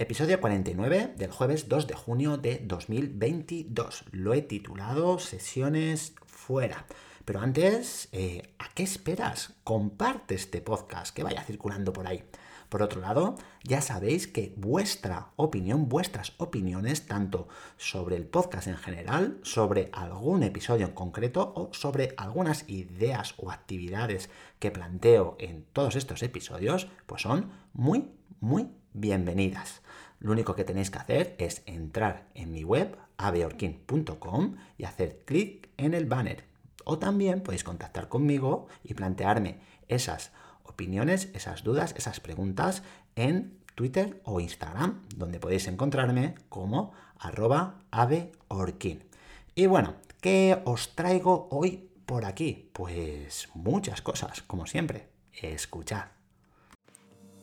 Episodio 49 del jueves 2 de junio de 2022. Lo he titulado Sesiones fuera. Pero antes, eh, ¿a qué esperas? Comparte este podcast que vaya circulando por ahí. Por otro lado, ya sabéis que vuestra opinión, vuestras opiniones, tanto sobre el podcast en general, sobre algún episodio en concreto o sobre algunas ideas o actividades que planteo en todos estos episodios, pues son muy, muy bienvenidas. Lo único que tenéis que hacer es entrar en mi web, abeorkin.com, y hacer clic en el banner. O también podéis contactar conmigo y plantearme esas opiniones, esas dudas, esas preguntas en Twitter o Instagram, donde podéis encontrarme como arroba aveorkin. Y bueno, ¿qué os traigo hoy por aquí? Pues muchas cosas, como siempre. Escuchad.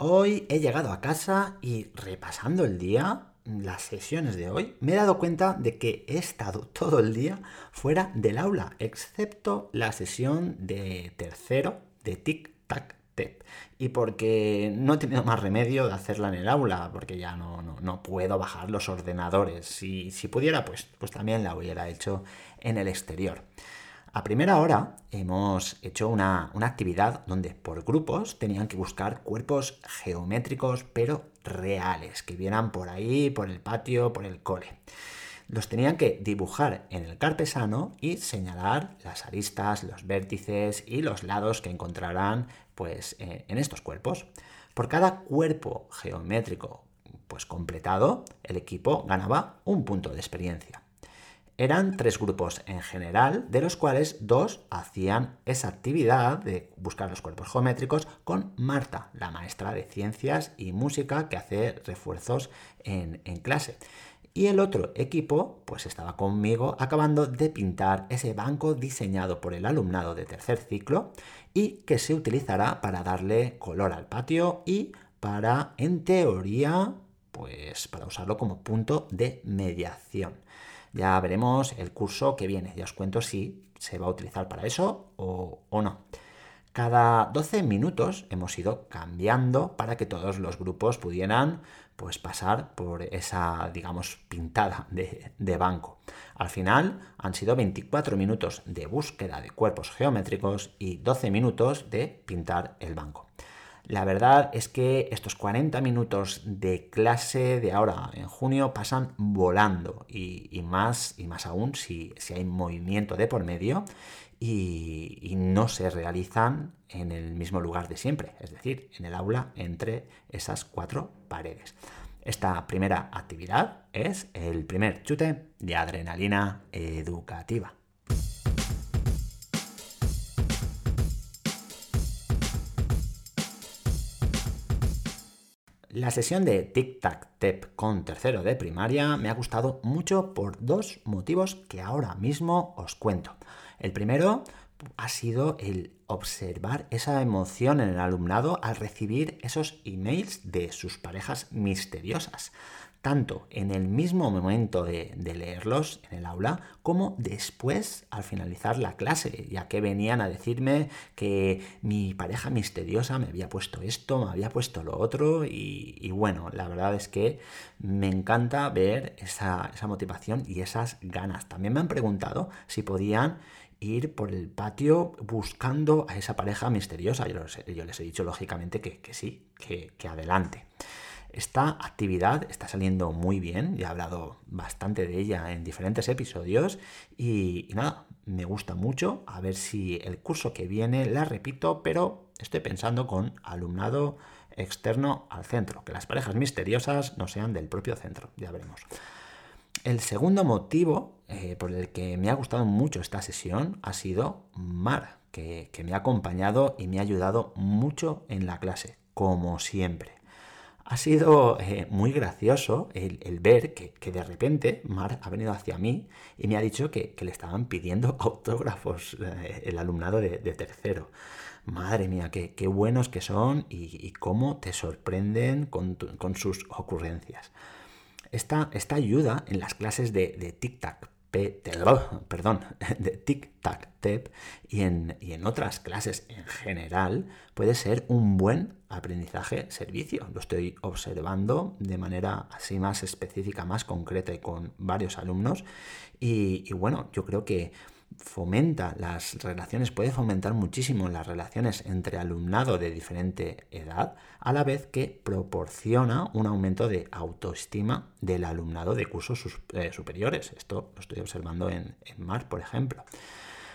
Hoy he llegado a casa y repasando el día, las sesiones de hoy, me he dado cuenta de que he estado todo el día fuera del aula, excepto la sesión de tercero de Tic Tac Tep. Y porque no he tenido más remedio de hacerla en el aula, porque ya no, no, puedo bajar los ordenadores. Si, si pudiera, pues, pues también la hubiera hecho en el exterior. A primera hora hemos hecho una, actividad donde por grupos tenían que buscar cuerpos geométricos pero reales, que vieran por ahí, por el patio, por el cole. Los tenían que dibujar en el carpesano y señalar las aristas, los vértices y los lados que encontrarán pues, eh, en estos cuerpos. Por cada cuerpo geométrico pues, completado, el equipo ganaba un punto de experiencia. Eran tres grupos en general, de los cuales dos hacían esa actividad de buscar los cuerpos geométricos con Marta, la maestra de ciencias y música que hace refuerzos en, clase. Y el otro equipo, pues estaba conmigo acabando de pintar ese banco diseñado por el alumnado de tercer ciclo y que se utilizará para darle color al patio y para, en teoría, pues para usarlo como punto de mediación. Ya veremos el curso que viene, ya os cuento si se va a utilizar para eso o, no. Cada 12 minutos hemos ido cambiando para que todos los grupos pudieran pues, pasar por esa, digamos, pintada de, de, banco. Al final han sido 24 minutos de búsqueda de cuerpos geométricos y 12 minutos de pintar el banco. La verdad es que estos 40 minutos de clase de ahora en junio pasan volando y, más, y más aún si, hay movimiento de por medio y, y, no se realizan en el mismo lugar de siempre, es decir, en el aula entre esas cuatro paredes. Esta primera actividad es el primer chute de adrenalina educativa. La sesión de Tic Tac Tep con tercero de primaria me ha gustado mucho por dos motivos que ahora mismo os cuento. El primero ha sido el observar esa emoción en el alumnado al recibir esos emails de sus parejas misteriosas tanto en el mismo momento de, leerlos en el aula como después al finalizar la clase, ya que venían a decirme que mi pareja misteriosa me había puesto esto, me había puesto lo otro y, bueno, la verdad es que me encanta ver esa, motivación y esas ganas. También me han preguntado si podían ir por el patio buscando a esa pareja misteriosa. Yo, les he dicho lógicamente que, sí, que, adelante. Esta actividad está saliendo muy bien, ya he hablado bastante de ella en diferentes episodios y, nada, me gusta mucho, a ver si el curso que viene la repito, pero estoy pensando con alumnado externo al centro, que las parejas misteriosas no sean del propio centro, ya veremos. El segundo motivo eh, por el que me ha gustado mucho esta sesión ha sido Mar, que, que me ha acompañado y me ha ayudado mucho en la clase como siempre. Ha sido eh, muy gracioso el, ver que, de repente Mar ha venido hacia mí y me ha dicho que, le estaban pidiendo autógrafos eh, el alumnado de, tercero. Madre mía, qué, buenos que son y, cómo te sorprenden con, sus ocurrencias. Esta, ayuda en las clases de, de tic-tac perdón, de tic-tac-tep y en, y en otras clases en general puede ser un buen aprendizaje servicio. Lo estoy observando de manera así más específica, más concreta y con varios alumnos. y bueno, yo creo que fomenta las relaciones, puede fomentar muchísimo las relaciones entre alumnado de diferente edad, a la vez que proporciona un aumento de autoestima del alumnado de cursos eh, superiores. Esto lo estoy observando en, MAR, por ejemplo.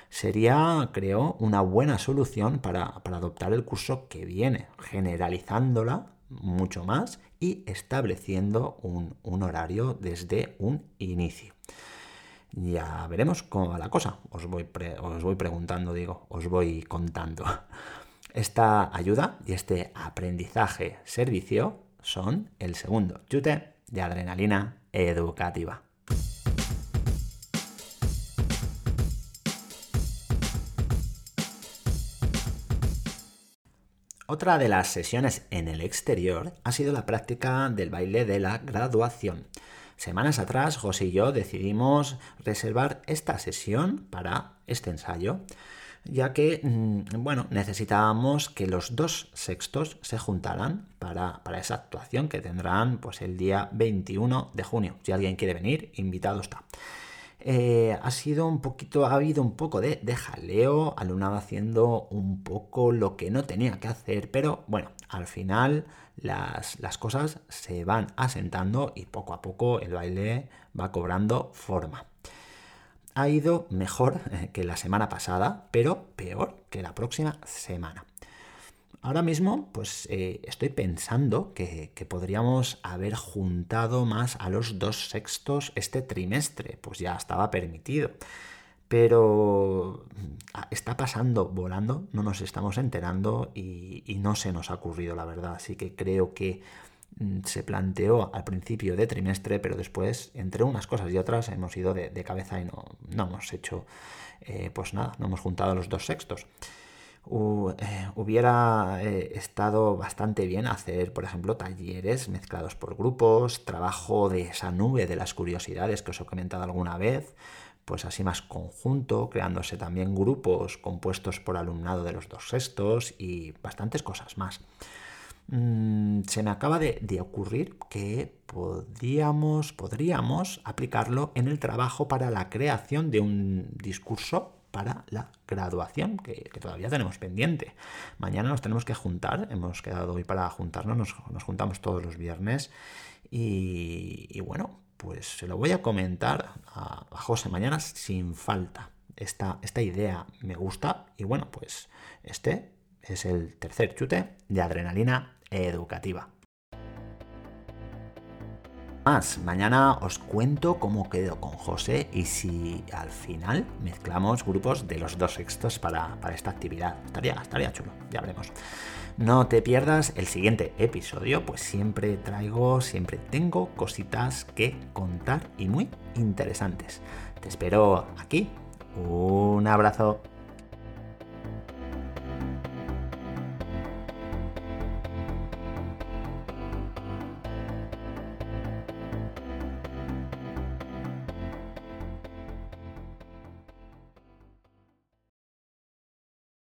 Sería, creo, una buena solución para, adoptar el curso que viene, generalizándola mucho más y estableciendo un horario desde un inicio. Ya veremos cómo va la cosa. Os voy, preguntando, digo, os voy contando. Esta ayuda y este aprendizaje servicio son el segundo chute de adrenalina educativa. Otra de las sesiones en el exterior ha sido la práctica del baile de la graduación. Semanas atrás, José y yo decidimos reservar esta sesión para este ensayo, ya que, mm, bueno, necesitábamos que los dos sextos se juntaran para, esa actuación que tendrán pues, el día 21 de junio. Si alguien quiere venir, invitado está. Eh, ha sido un poquito, ha habido un poco de, jaleo, alumnado haciendo un poco lo que no tenía que hacer, pero bueno, al final las, las, cosas se van asentando y poco a poco el baile va cobrando forma. Ha ido mejor que la semana pasada, pero peor que la próxima semana. Ahora mismo, pues eh, estoy pensando que, podríamos haber juntado más a los dos sextos este trimestre, pues ya estaba permitido. Pero mm, está pasando volando, no nos estamos enterando y, no se nos ha ocurrido, la verdad. Así que creo que mm, se planteó al principio de trimestre, pero después, entre unas cosas y otras, hemos ido de, cabeza y no, no hemos hecho, eh, pues nada, no hemos juntado los dos sextos. Eh, hubiera eh, estado bastante bien hacer, por ejemplo, talleres mezclados por grupos, trabajo de esa nube de las curiosidades que os he comentado alguna vez, pues así más conjunto, creándose también grupos compuestos por alumnado de los dos sextos y bastantes cosas más. Mm, se me acaba de, de, ocurrir que podríamos, podríamos aplicarlo en el trabajo para la creación de un discurso para la graduación, que, todavía tenemos pendiente. Mañana nos tenemos que juntar, hemos quedado hoy para juntarnos, nos, juntamos todos los viernes y, bueno, pues se lo voy a comentar a, José mañana sin falta. Esta, esta idea me gusta y bueno, pues este es el tercer chute de adrenalina educativa más. Mañana os cuento cómo quedo con José y si al final mezclamos grupos de los dos sextos para, esta actividad. Estaría, estaría chulo, ya veremos. No te pierdas el siguiente episodio, pues siempre traigo, siempre tengo cositas que contar y muy interesantes. Te espero aquí. Un abrazo.